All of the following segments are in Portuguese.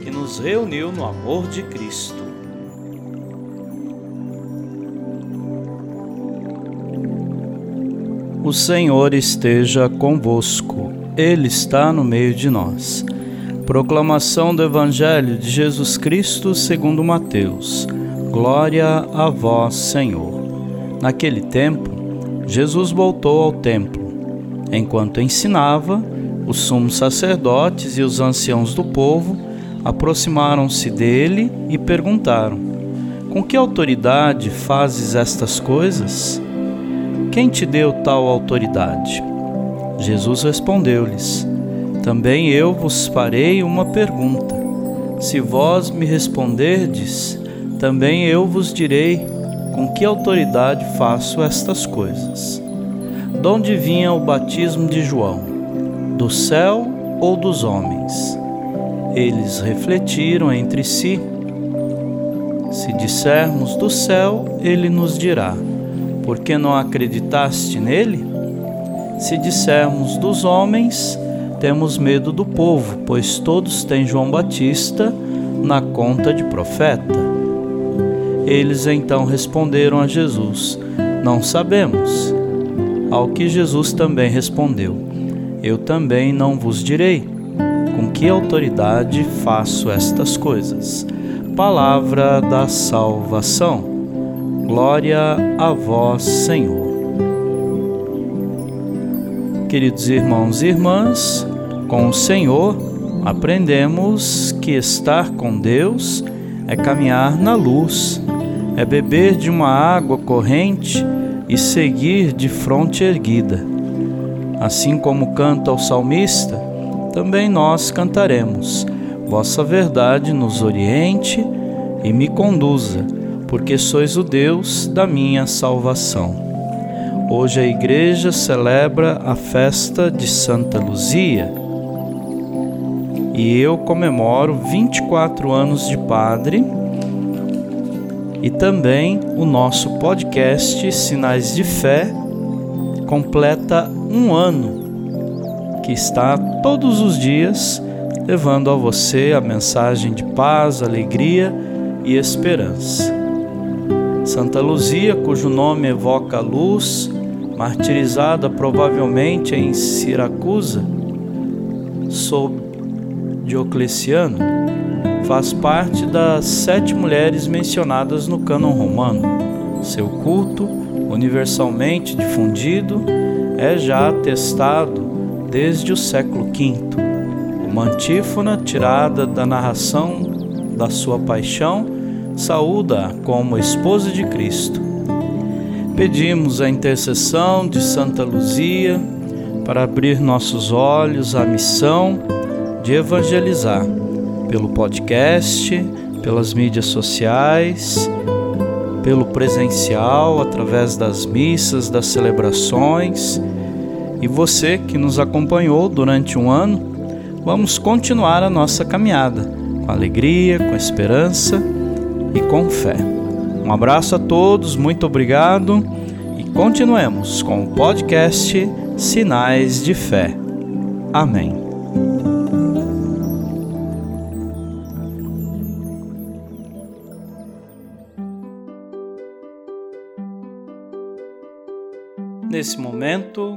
que nos reuniu no amor de Cristo. O Senhor esteja convosco, Ele está no meio de nós. Proclamação do Evangelho de Jesus Cristo segundo Mateus. Glória a vós, Senhor. Naquele tempo, Jesus voltou ao templo. Enquanto ensinava, os sumos sacerdotes e os anciãos do povo aproximaram-se dele e perguntaram: Com que autoridade fazes estas coisas? Quem te deu tal autoridade? Jesus respondeu-lhes: Também eu vos farei uma pergunta. Se vós me responderdes, também eu vos direi com que autoridade faço estas coisas. De onde vinha o batismo de João? Do céu ou dos homens? Eles refletiram entre si. Se dissermos do céu, ele nos dirá: Por que não acreditaste nele? Se dissermos dos homens, temos medo do povo, pois todos têm João Batista na conta de profeta. Eles então responderam a Jesus: Não sabemos. Ao que Jesus também respondeu: Eu também não vos direi com que autoridade faço estas coisas? Palavra da salvação. Glória a vós, Senhor. Queridos irmãos e irmãs, com o Senhor aprendemos que estar com Deus é caminhar na luz, é beber de uma água corrente e seguir de fronte erguida. Assim como canta o salmista, também nós cantaremos: Vossa verdade nos oriente e me conduza, porque sois o Deus da minha salvação. Hoje a igreja celebra a festa de Santa Luzia. E eu comemoro 24 anos de padre e também o nosso podcast Sinais de Fé completa um ano que está todos os dias levando a você a mensagem de paz, alegria e esperança. Santa Luzia, cujo nome evoca a luz, martirizada provavelmente em Siracusa, sob Diocleciano, faz parte das sete mulheres mencionadas no cânon romano. Seu culto, universalmente difundido, é já atestado desde o século V. Uma antífona tirada da narração da sua paixão saúda como esposa de Cristo. Pedimos a intercessão de Santa Luzia para abrir nossos olhos à missão de evangelizar pelo podcast, pelas mídias sociais, pelo presencial, através das missas, das celebrações e você que nos acompanhou durante um ano, vamos continuar a nossa caminhada com alegria, com esperança e com fé. Um abraço a todos, muito obrigado e continuemos com o podcast Sinais de Fé. Amém. Nesse momento,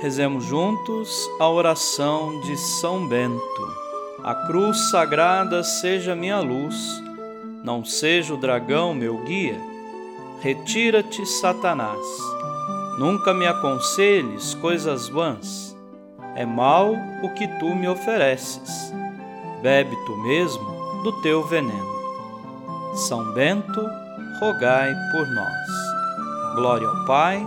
Rezemos juntos a oração de São Bento. A cruz sagrada seja minha luz, não seja o dragão meu guia Retira-te, Satanás. Nunca me aconselhes coisas vãs. É mal o que tu me ofereces. Bebe tu mesmo do teu veneno. São Bento, rogai por nós. Glória ao Pai,